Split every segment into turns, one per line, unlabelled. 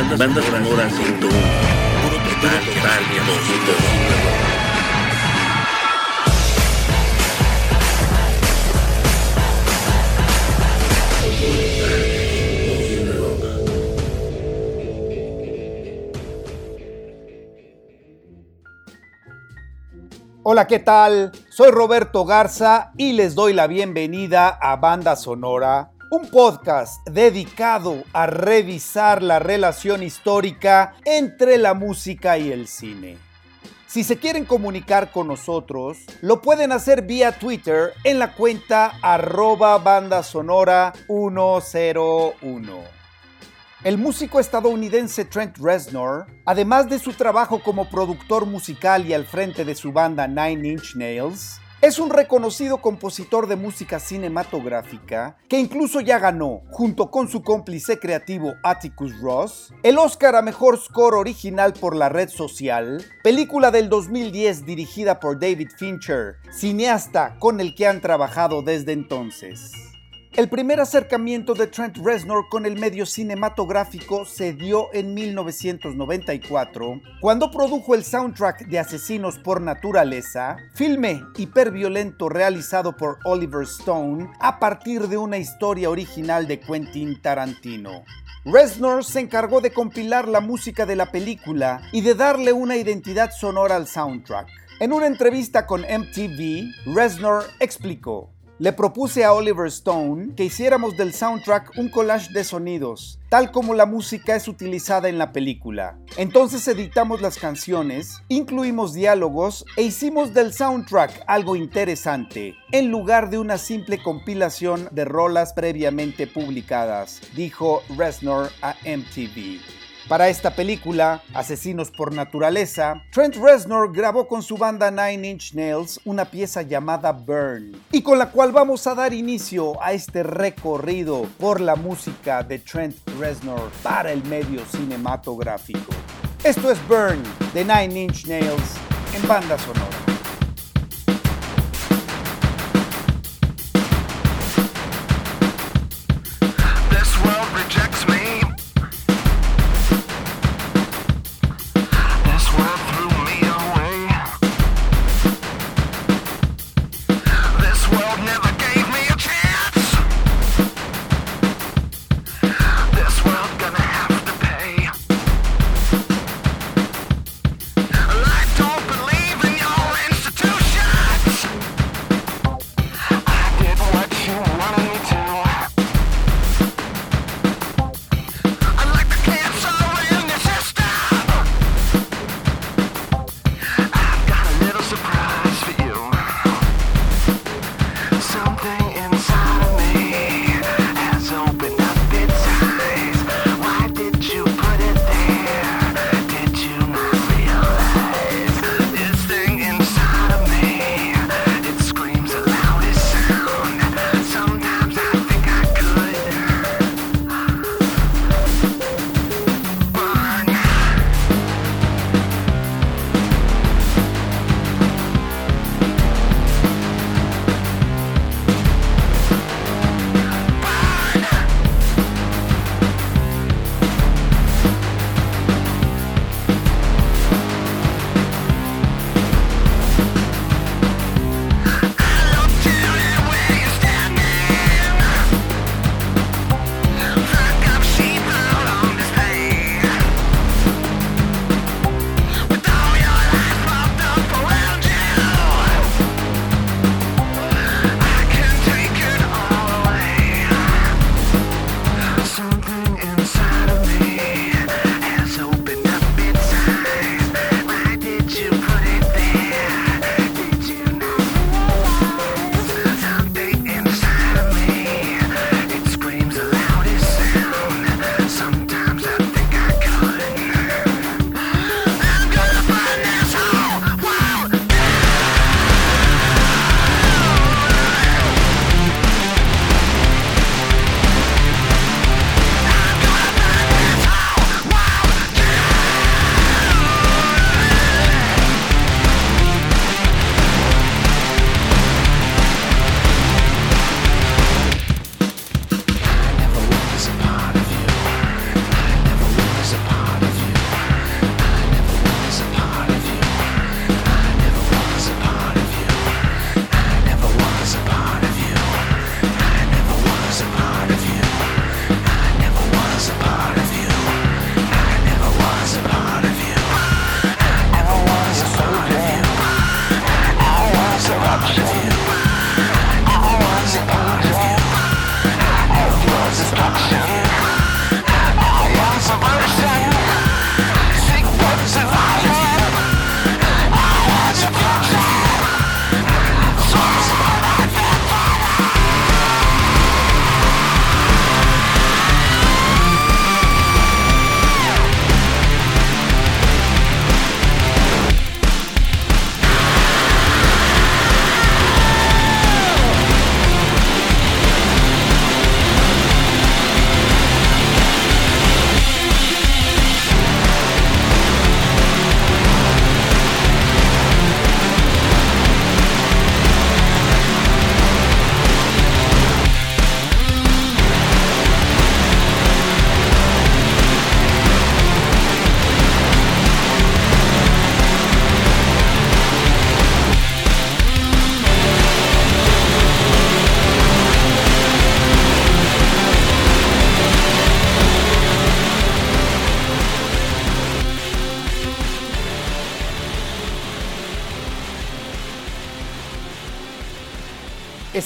Banda, banda sonora 101. Puro total, total,
Hola, ¿qué tal? Soy Roberto Garza y les doy la bienvenida a Banda Sonora un podcast dedicado a revisar la relación histórica entre la música y el cine. Si se quieren comunicar con nosotros, lo pueden hacer vía Twitter en la cuenta arroba banda sonora 101. El músico estadounidense Trent Reznor, además de su trabajo como productor musical y al frente de su banda Nine Inch Nails, es un reconocido compositor de música cinematográfica que incluso ya ganó, junto con su cómplice creativo Atticus Ross, el Oscar a Mejor Score Original por la Red Social, película del 2010 dirigida por David Fincher, cineasta con el que han trabajado desde entonces. El primer acercamiento de Trent Reznor con el medio cinematográfico se dio en 1994, cuando produjo el soundtrack de Asesinos por Naturaleza, filme hiperviolento realizado por Oliver Stone a partir de una historia original de Quentin Tarantino. Reznor se encargó de compilar la música de la película y de darle una identidad sonora al soundtrack. En una entrevista con MTV, Reznor explicó, le propuse a Oliver Stone que hiciéramos del soundtrack un collage de sonidos, tal como la música es utilizada en la película. Entonces editamos las canciones, incluimos diálogos e hicimos del soundtrack algo interesante, en lugar de una simple compilación de rolas previamente publicadas, dijo Reznor a MTV. Para esta película, Asesinos por Naturaleza, Trent Reznor grabó con su banda Nine Inch Nails una pieza llamada Burn, y con la cual vamos a dar inicio a este recorrido por la música de Trent Reznor para el medio cinematográfico. Esto es Burn de Nine Inch Nails en banda sonora.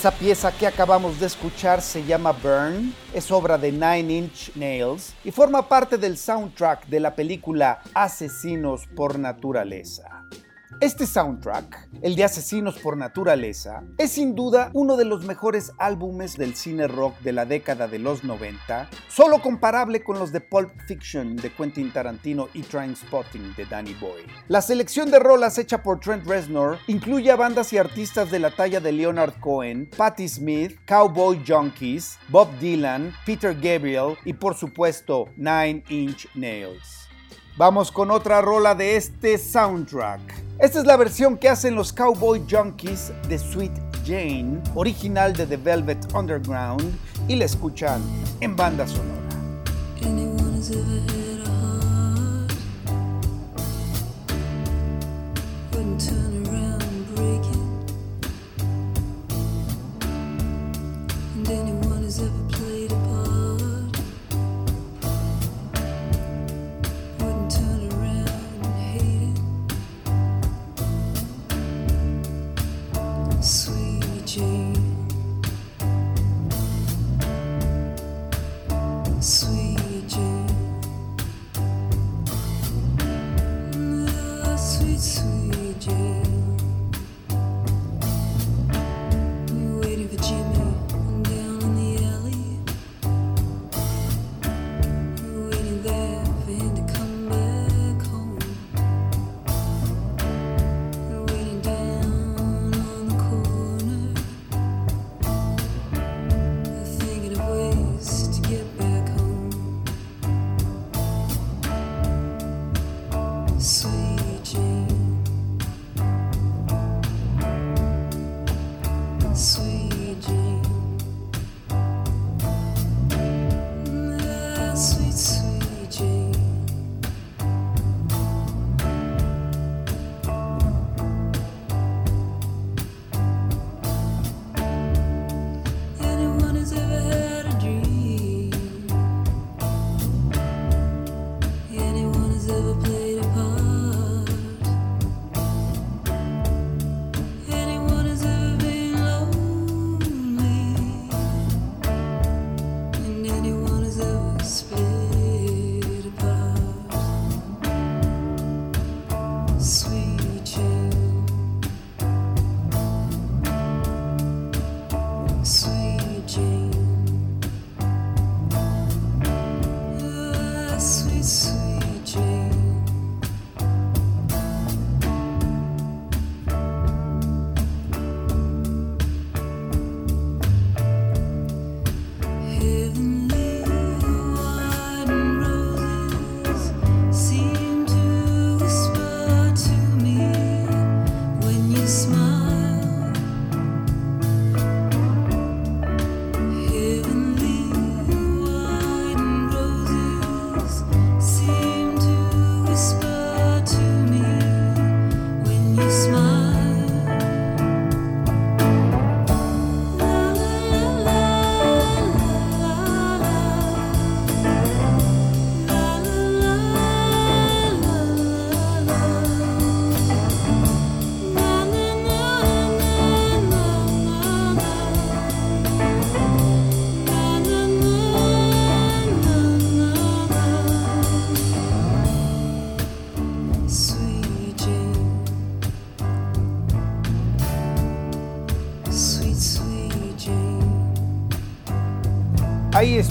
Esa pieza que acabamos de escuchar se llama Burn, es obra de Nine Inch Nails y forma parte del soundtrack de la película Asesinos por Naturaleza. Este soundtrack, el de Asesinos por Naturaleza, es sin duda uno de los mejores álbumes del cine rock de la década de los 90, solo comparable con los de Pulp Fiction de Quentin Tarantino y Spotting de Danny Boy. La selección de rolas hecha por Trent Reznor incluye a bandas y artistas de la talla de Leonard Cohen, Patti Smith, Cowboy Junkies, Bob Dylan, Peter Gabriel y por supuesto Nine Inch Nails. Vamos con otra rola de este soundtrack. Esta es la versión que hacen los Cowboy Junkies de Sweet Jane, original de The Velvet Underground, y la escuchan en banda sonora.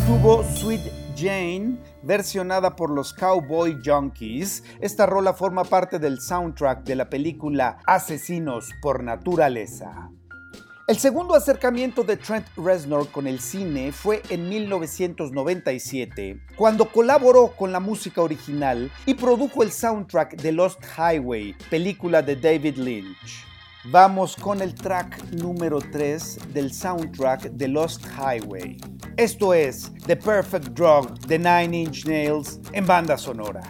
Estuvo Sweet Jane, versionada por los Cowboy Junkies. Esta rola forma parte del soundtrack de la película Asesinos por Naturaleza. El segundo acercamiento de Trent Reznor con el cine fue en 1997, cuando colaboró con la música original y produjo el soundtrack de Lost Highway, película de David Lynch. Vamos con el track número 3 del soundtrack de Lost Highway. Esto es The Perfect Drug de Nine Inch Nails en banda sonora.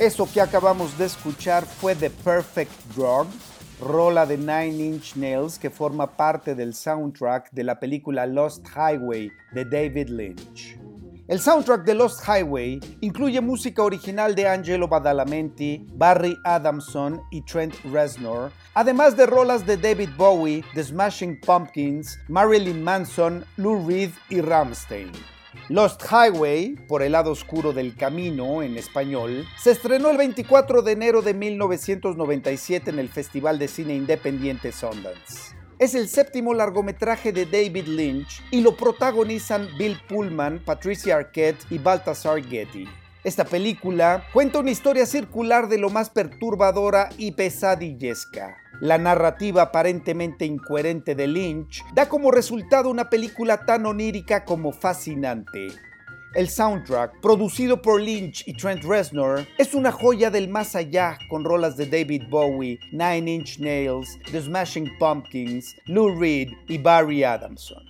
Eso que acabamos de escuchar fue The Perfect Drug, rola de Nine Inch Nails que forma parte del soundtrack de la película Lost Highway de David Lynch. El soundtrack de Lost Highway incluye música original de Angelo Badalamenti, Barry Adamson y Trent Reznor, además de rolas de David Bowie, The Smashing Pumpkins, Marilyn Manson, Lou Reed y Ramstein. Lost Highway, por el lado oscuro del camino en español, se estrenó el 24 de enero de 1997 en el Festival de Cine Independiente Sundance. Es el séptimo largometraje de David Lynch y lo protagonizan Bill Pullman, Patricia Arquette y Baltasar Getty. Esta película cuenta una historia circular de lo más perturbadora y pesadillesca. La narrativa aparentemente incoherente de Lynch da como resultado una película tan onírica como fascinante. El soundtrack, producido por Lynch y Trent Reznor, es una joya del más allá con rolas de David Bowie, Nine Inch Nails, The Smashing Pumpkins, Lou Reed y Barry Adamson.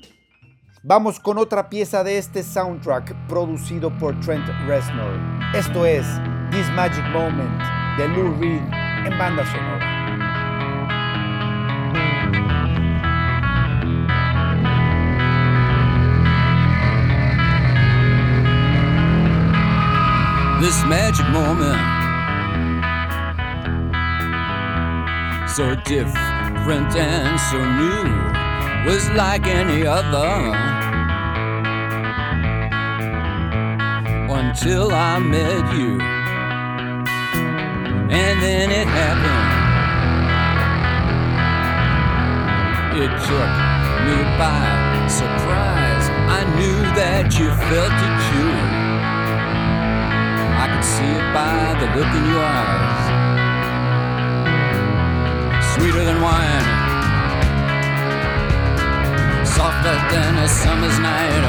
Vamos con otra pieza de este soundtrack producido por Trent Reznor. Esto es This Magic Moment de Lou Reed en banda sonora.
This magic moment, so different and so new was like any other until I met you. And then it happened. It took me by surprise. I knew that you felt it too. Could see it by the look in your eyes. Sweeter than wine softer than a summer's night.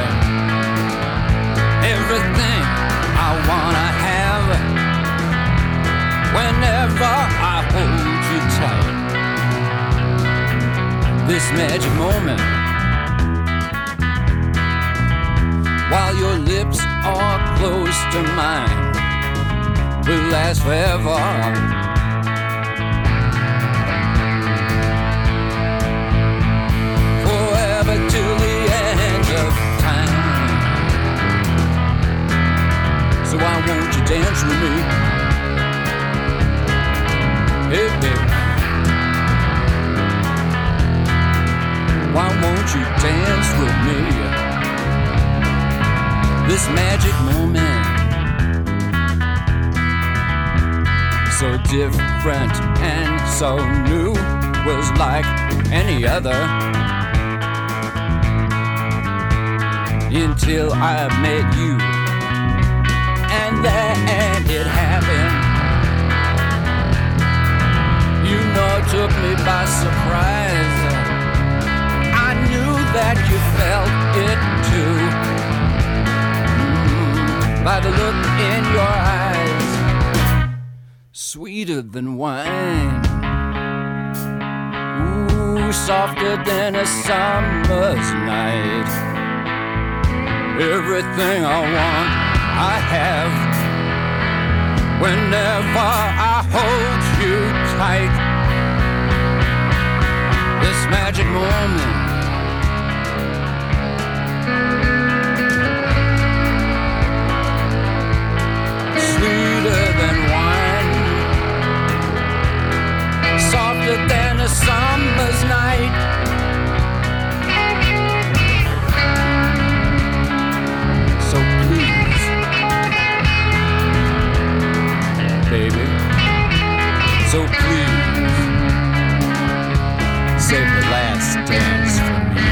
Everything I wanna have whenever I hold you tight. This magic moment while your lips are close to mine will last forever. Forever till the end of time So why won't you dance with me? Hey, baby. Why won't you dance with me? This magic moment, so different and so new, was like any other. Until I met you and then it happened. You know, it took me by surprise. I knew that you felt it too. Mm, by the look in your eyes, sweeter than wine. Ooh, softer than a summer's night. Everything I want I have whenever I hold you tight. This magic moment. Softer than a summer's night. So please, save the last dance for me.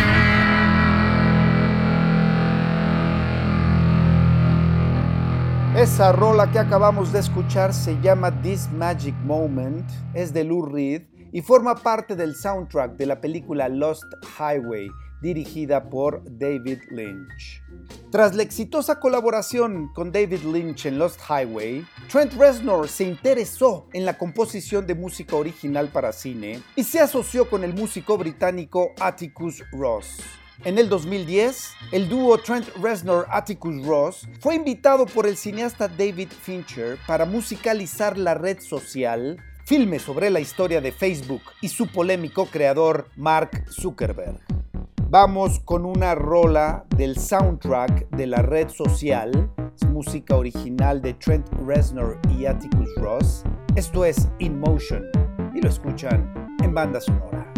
Esa rola que acabamos de escuchar se llama This Magic Moment, es de Lou Reed y forma parte del soundtrack de la película Lost Highway, dirigida por David Lynch. Tras la exitosa colaboración con David Lynch en Lost Highway, Trent Reznor se interesó en la composición de música original para cine y se asoció con el músico británico Atticus Ross. En el 2010, el dúo Trent Reznor-Atticus Ross fue invitado por el cineasta David Fincher para musicalizar la red social, filme sobre la historia de Facebook y su polémico creador Mark Zuckerberg. Vamos con una rola del soundtrack de la red social, es música original de Trent Reznor y Atticus Ross. Esto es In Motion y lo escuchan en banda sonora.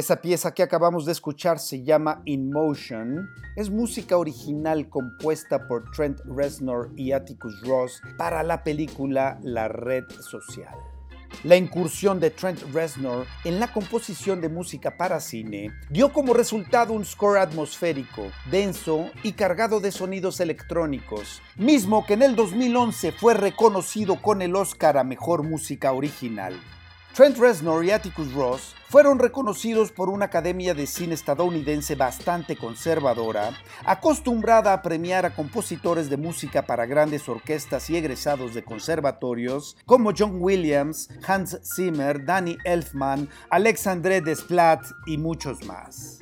Esa pieza que acabamos de escuchar se llama In Motion. Es música original compuesta por Trent Reznor y Atticus Ross para la película La Red Social. La incursión de Trent Reznor en la composición de música para cine dio como resultado un score atmosférico, denso y cargado de sonidos electrónicos, mismo que en el 2011 fue reconocido con el Oscar a Mejor Música Original. Trent Reznor y Atticus Ross fueron reconocidos por una academia de cine estadounidense bastante conservadora, acostumbrada a premiar a compositores de música para grandes orquestas y egresados de conservatorios como John Williams, Hans Zimmer, Danny Elfman, Alexandre Desplat y muchos más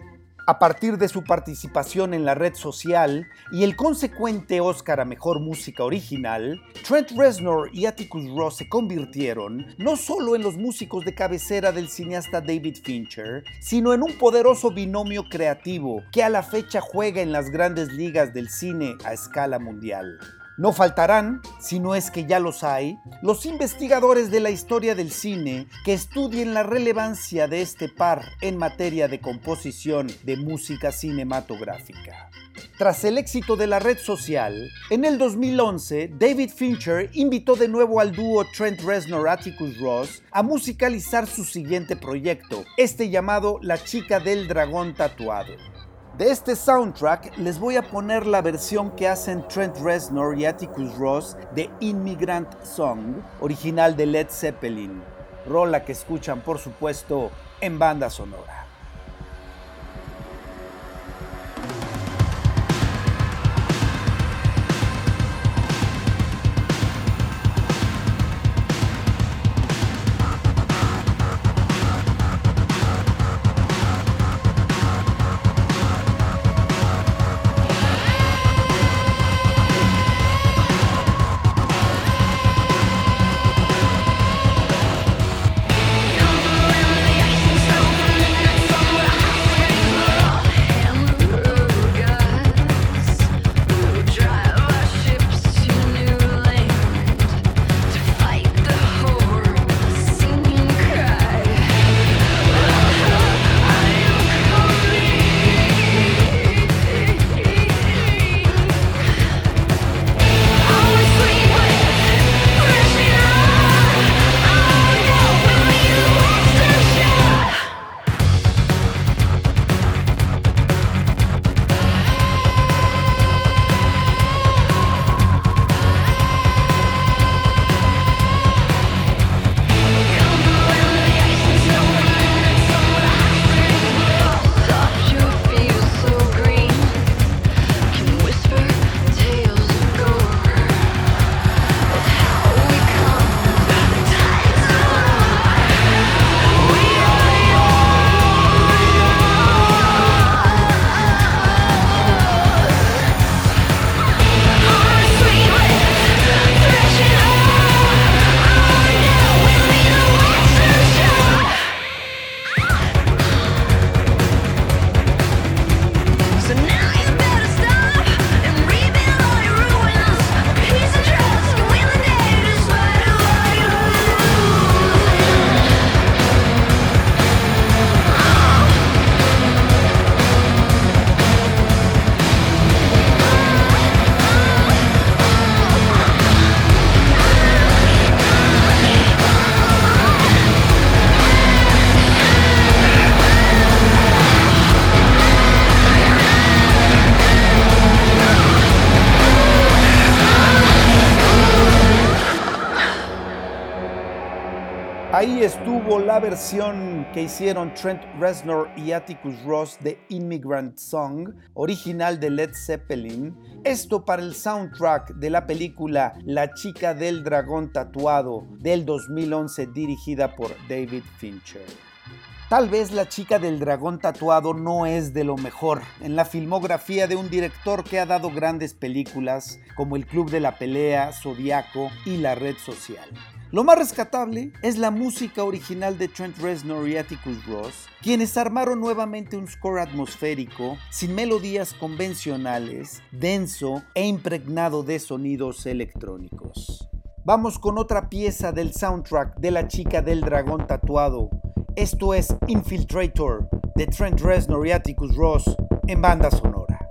a partir de su participación en la red social y el consecuente Oscar a Mejor Música Original, Trent Reznor y Atticus Ross se convirtieron no solo en los músicos de cabecera del cineasta David Fincher, sino en un poderoso binomio creativo que a la fecha juega en las grandes ligas del cine a escala mundial. No faltarán, si no es que ya los hay, los investigadores de la historia del cine que estudien la relevancia de este par en materia de composición de música cinematográfica. Tras el éxito de la red social, en el 2011 David Fincher invitó de nuevo al dúo Trent Reznor-Atticus Ross a musicalizar su siguiente proyecto, este llamado La chica del dragón tatuado. De este soundtrack les voy a poner la versión que hacen Trent Reznor y Atticus Ross de Immigrant Song, original de Led Zeppelin, rola que escuchan por supuesto en banda sonora. La versión que hicieron Trent Reznor y Atticus Ross de Immigrant Song, original de Led Zeppelin. Esto para el soundtrack de la película La chica del dragón tatuado del 2011 dirigida por David Fincher. Tal vez La chica del dragón tatuado no es de lo mejor en la filmografía de un director que ha dado grandes películas como El Club de la Pelea, Zodiaco y La Red Social. Lo más rescatable es la música original de Trent Reznor y Atticus Ross, quienes armaron nuevamente un score atmosférico, sin melodías convencionales, denso e impregnado de sonidos electrónicos. Vamos con otra pieza del soundtrack de La chica del dragón tatuado, Esto es Infiltrator de Trent Reznor y Atticus Ross en banda sonora.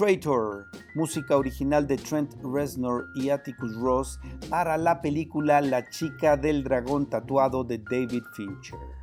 Infiltrator, música original de Trent Reznor y Atticus Ross para la película La chica del dragón tatuado de David Fincher.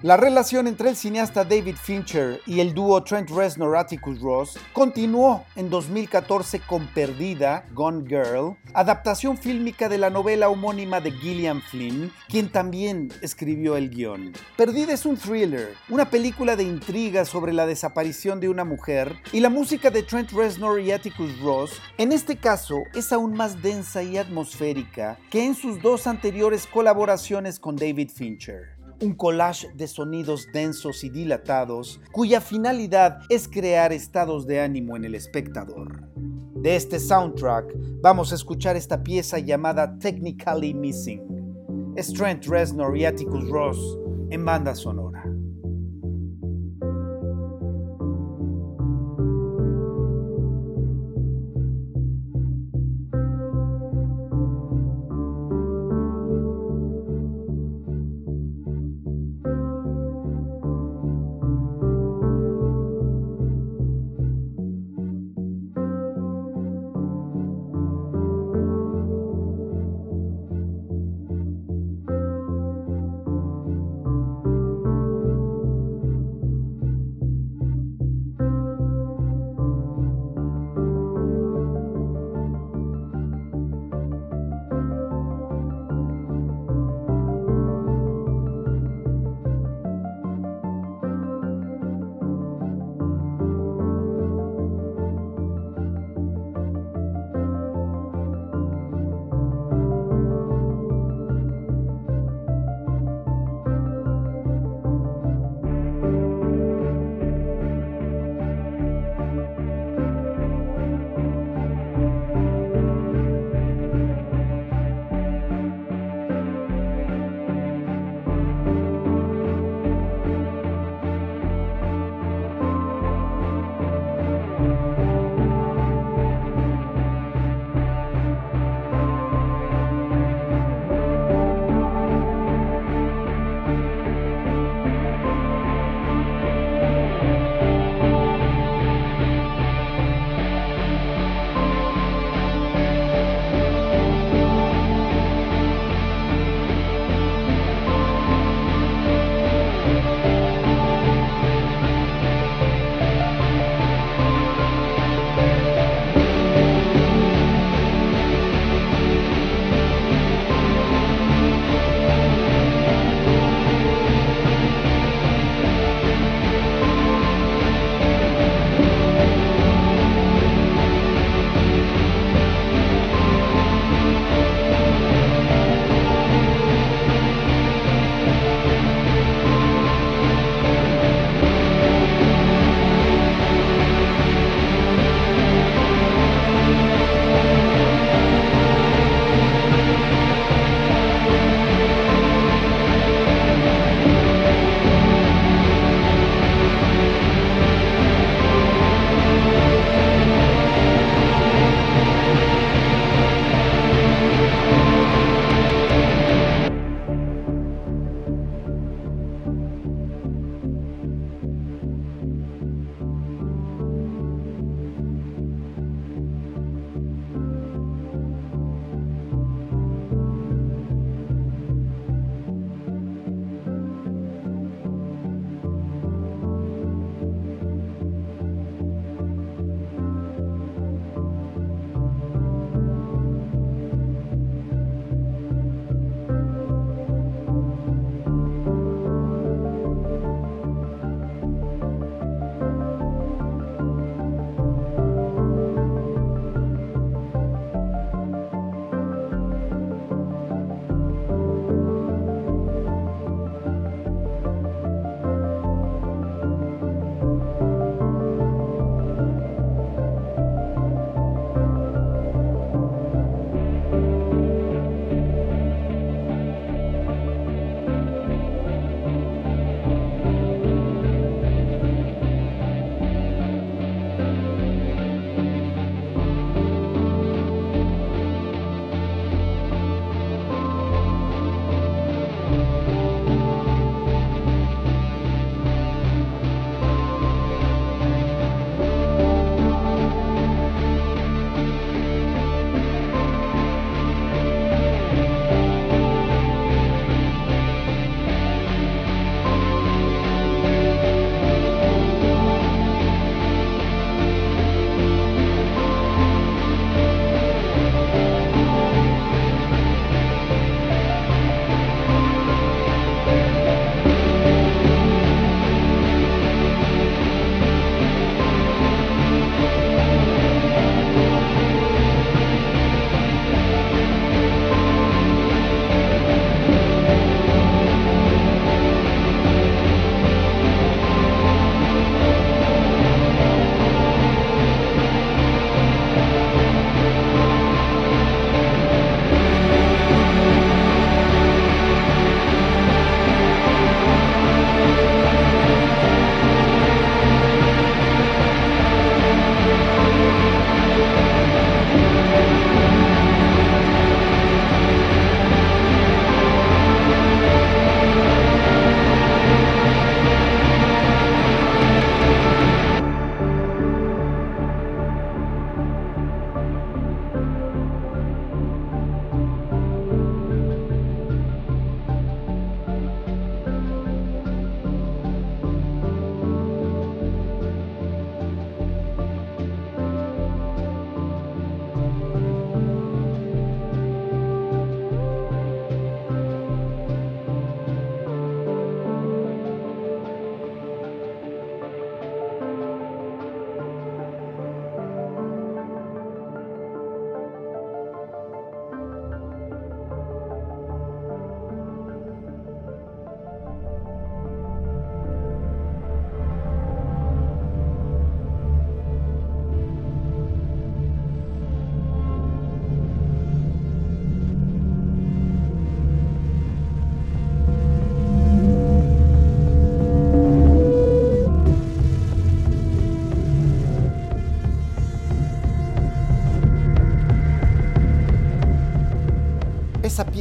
La relación entre el cineasta David Fincher y el dúo Trent Reznor-Atticus Ross continuó en 2014 con Perdida, Gone Girl, adaptación fílmica de la novela homónima de Gillian Flynn, quien también escribió el guion. Perdida es un thriller, una película de intriga sobre la desaparición de una mujer, y la música de Trent Reznor y Atticus Ross, en este caso, es aún más densa y atmosférica que en sus dos anteriores colaboraciones con David Fincher un collage de sonidos densos y dilatados cuya finalidad es crear estados de ánimo en el espectador. De este soundtrack vamos a escuchar esta pieza llamada Technically Missing. Trent Reznor y Atticus Ross en banda sonora.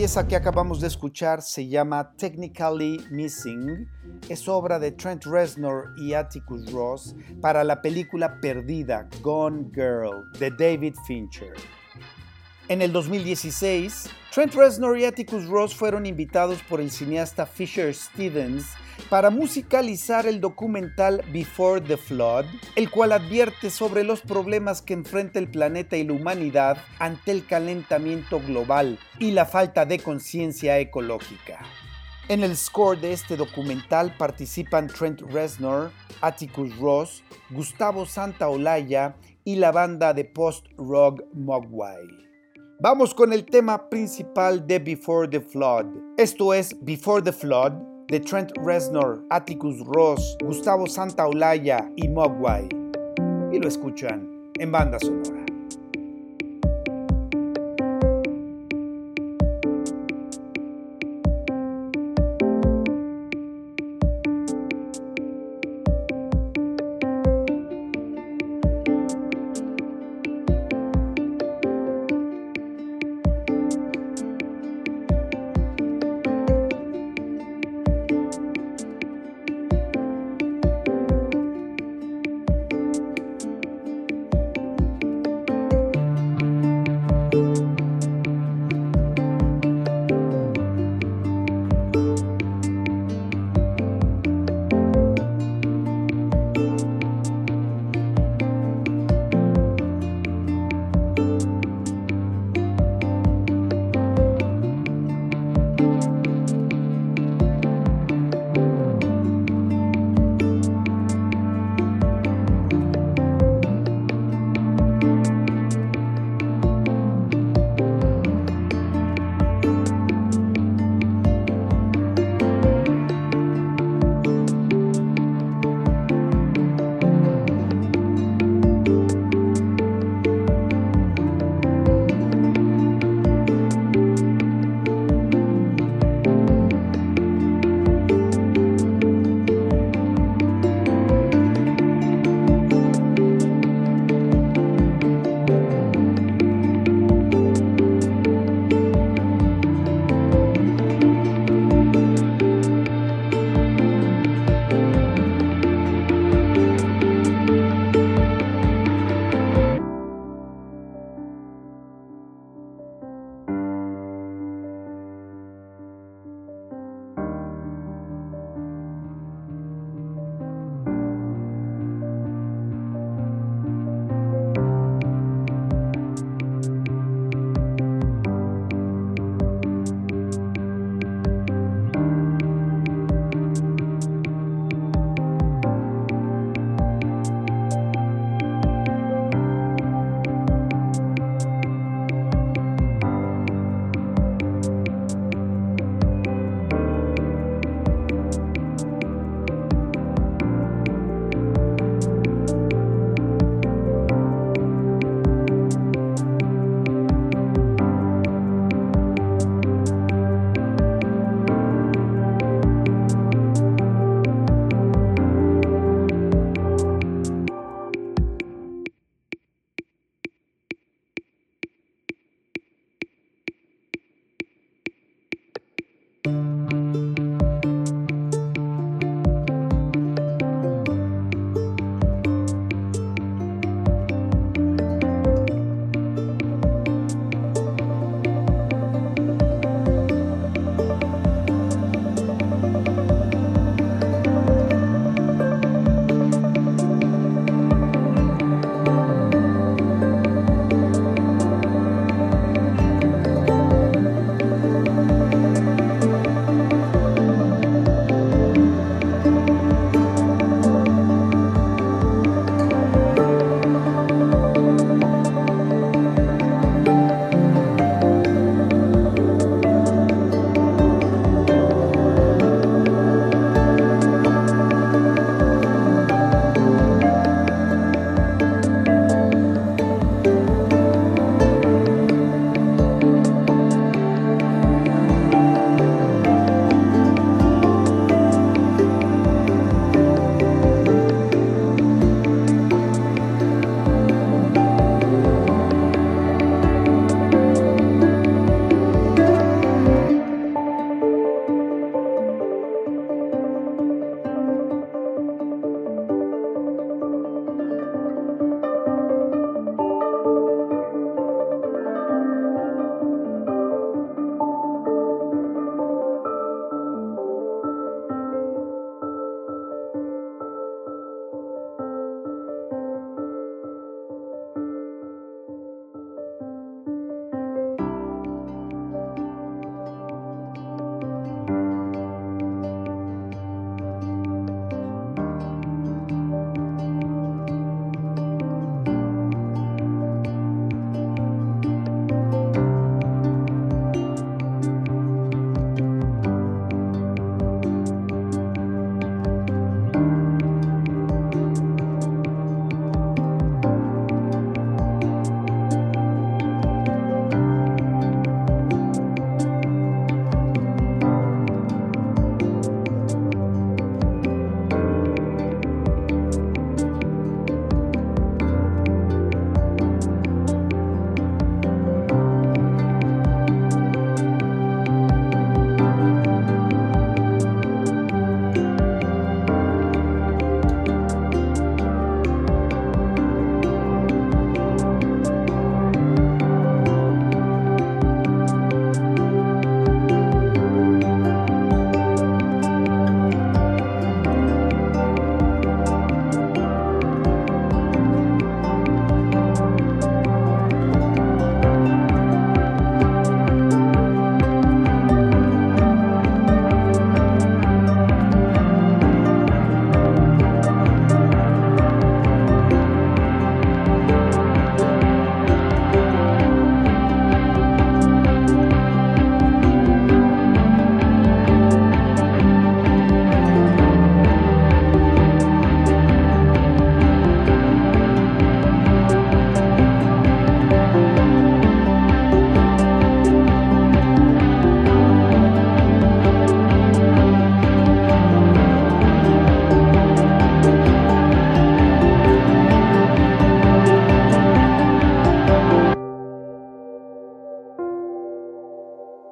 Que acabamos de escuchar se llama Technically Missing. Es obra de Trent Reznor y Atticus Ross para la película Perdida, Gone Girl, de David Fincher. En el 2016, Trent Reznor y Atticus Ross fueron invitados por el cineasta Fisher Stevens para musicalizar el documental Before the Flood, el cual advierte sobre los problemas que enfrenta el planeta y la humanidad ante el calentamiento global y la falta de conciencia ecológica. En el score de este documental participan Trent Reznor, Atticus Ross, Gustavo Santaolalla y la banda de post-rock Mogwai. Vamos con el tema principal de Before the Flood. Esto es Before the Flood de Trent Reznor, Atticus Ross, Gustavo Santaolalla y Mogwai. Y lo escuchan en banda sonora.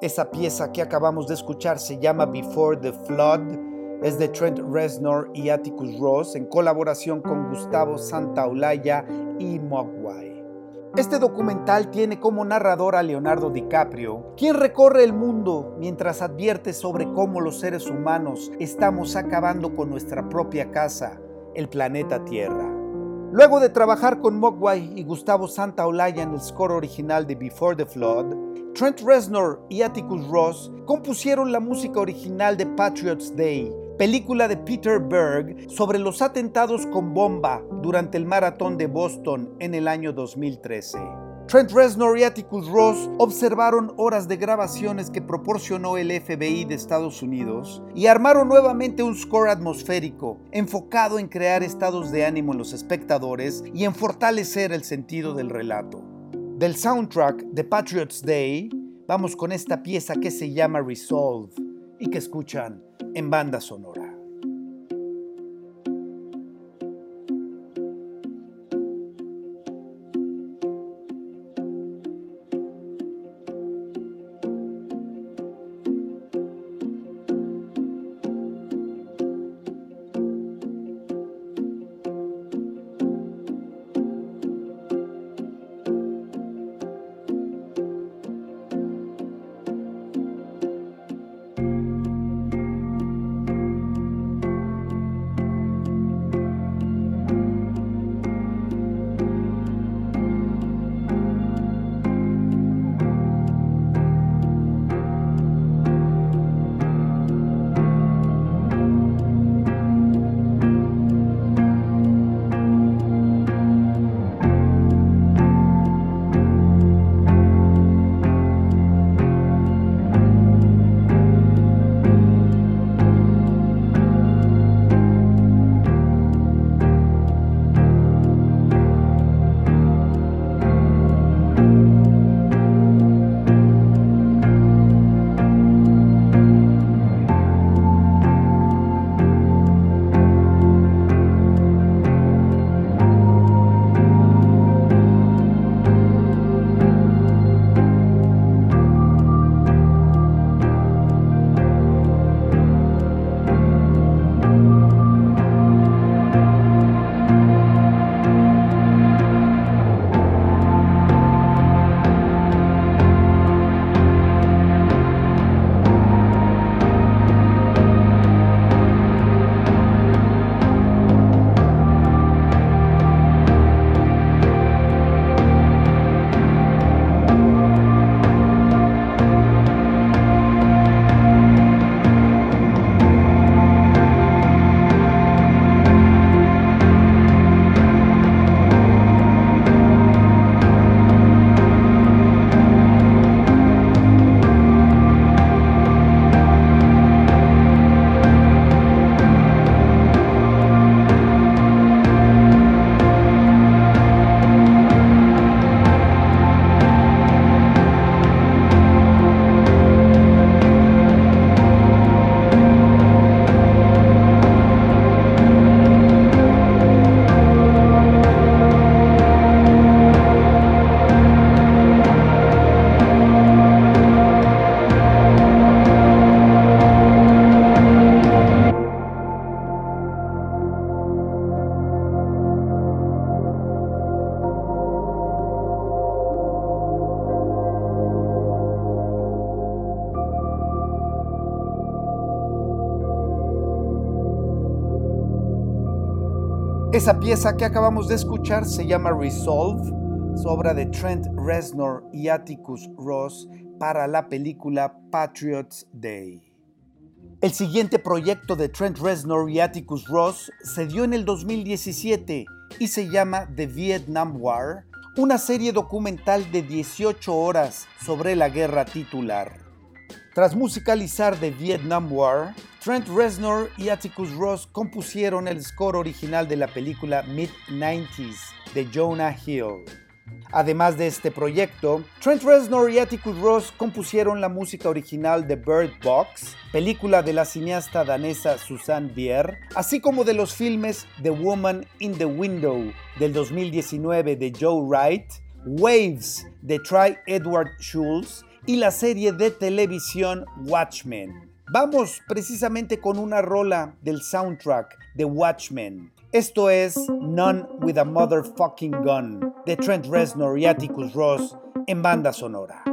Esa pieza que acabamos de escuchar se llama Before the Flood. Es de Trent Reznor y Atticus Ross en colaboración con Gustavo Santaolalla y Mogwai. Este documental tiene como narrador a Leonardo DiCaprio, quien recorre el mundo mientras advierte sobre cómo los seres humanos estamos acabando con nuestra propia casa, el planeta Tierra. Luego de trabajar con Mogwai y Gustavo Santaolalla en el score original de Before the Flood, Trent Reznor y Atticus Ross compusieron la música original de Patriots Day, película de Peter Berg sobre los atentados con bomba durante el maratón de Boston en el año 2013. Trent Reznor y Atticus Ross observaron horas de grabaciones que proporcionó el FBI de Estados Unidos y armaron nuevamente un score atmosférico enfocado en crear estados de ánimo en los espectadores y en fortalecer el sentido del relato. Del soundtrack de Patriots Day, vamos con esta pieza que se llama Resolve y que escuchan en banda sonora. Esa pieza que acabamos de escuchar se llama Resolve, es obra de Trent Reznor y Atticus Ross para la película Patriots Day. El siguiente proyecto de Trent Reznor y Atticus Ross se dio en el 2017 y se llama The Vietnam War, una serie documental de 18 horas sobre la guerra titular. Tras musicalizar The Vietnam War, Trent Reznor y Atticus Ross compusieron el score original de la película Mid-90s de Jonah Hill. Además de este proyecto, Trent Reznor y Atticus Ross compusieron la música original de Bird Box, película de la cineasta danesa Susanne Bier, así como de los filmes The Woman in the Window del 2019 de Joe Wright, Waves de Try Edward Schultz y la serie de televisión Watchmen. Vamos precisamente con una rola del soundtrack de Watchmen. Esto es None with a Motherfucking Gun de Trent Reznor y Atticus Ross en banda sonora.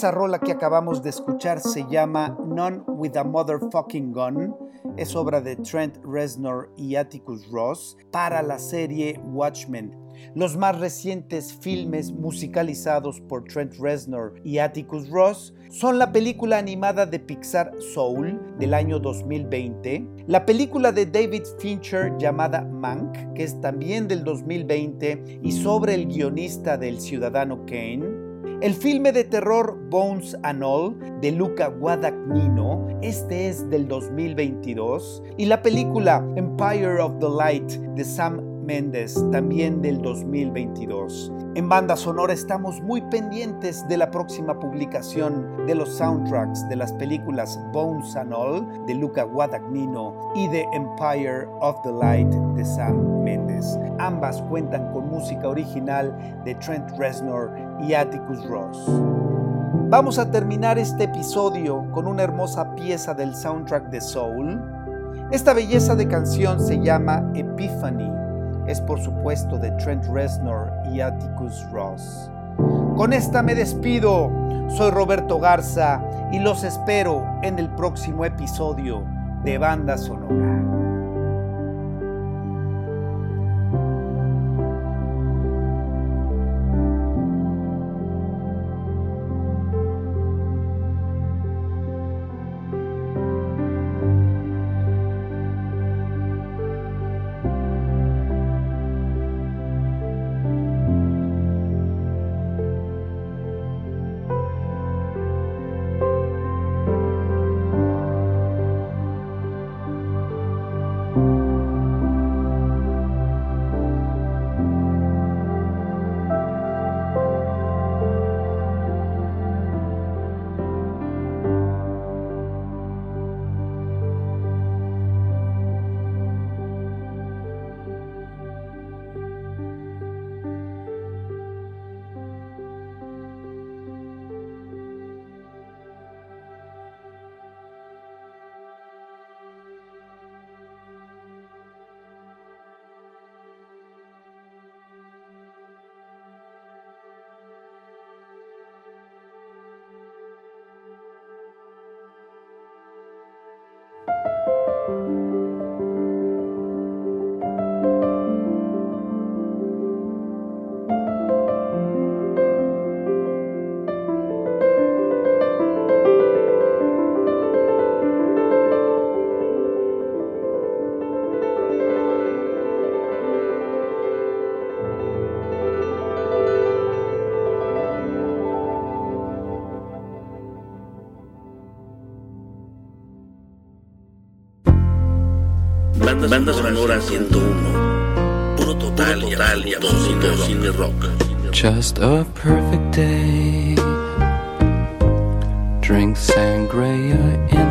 Esa rola que acabamos de escuchar se llama None with a Motherfucking Gun. Es obra de Trent Reznor y Atticus Ross para la serie Watchmen. Los más recientes filmes musicalizados por Trent Reznor y Atticus Ross son la película animada de Pixar Soul del año 2020, la película de David Fincher llamada Mank, que es también del 2020 y sobre el guionista del Ciudadano Kane, el filme de terror Bones and All de Luca Guadagnino, este es del 2022, y la película Empire of the Light de Sam Mendes, también del 2022. En banda sonora estamos muy pendientes de la próxima publicación de los soundtracks de las películas Bones and All de Luca Guadagnino y de Empire of the Light de Sam Mendes. Ambas cuentan con música original de Trent Reznor y Atticus Ross. Vamos a terminar este episodio con una hermosa pieza del soundtrack de Soul. Esta belleza de canción se llama Epiphany es por supuesto de Trent Reznor y Atticus Ross. Con esta me despido. Soy Roberto Garza y los espero en el próximo episodio de Banda Sonora.
Sonora 101. Puro total, y cine rock.
Just a perfect day. Drink sangria in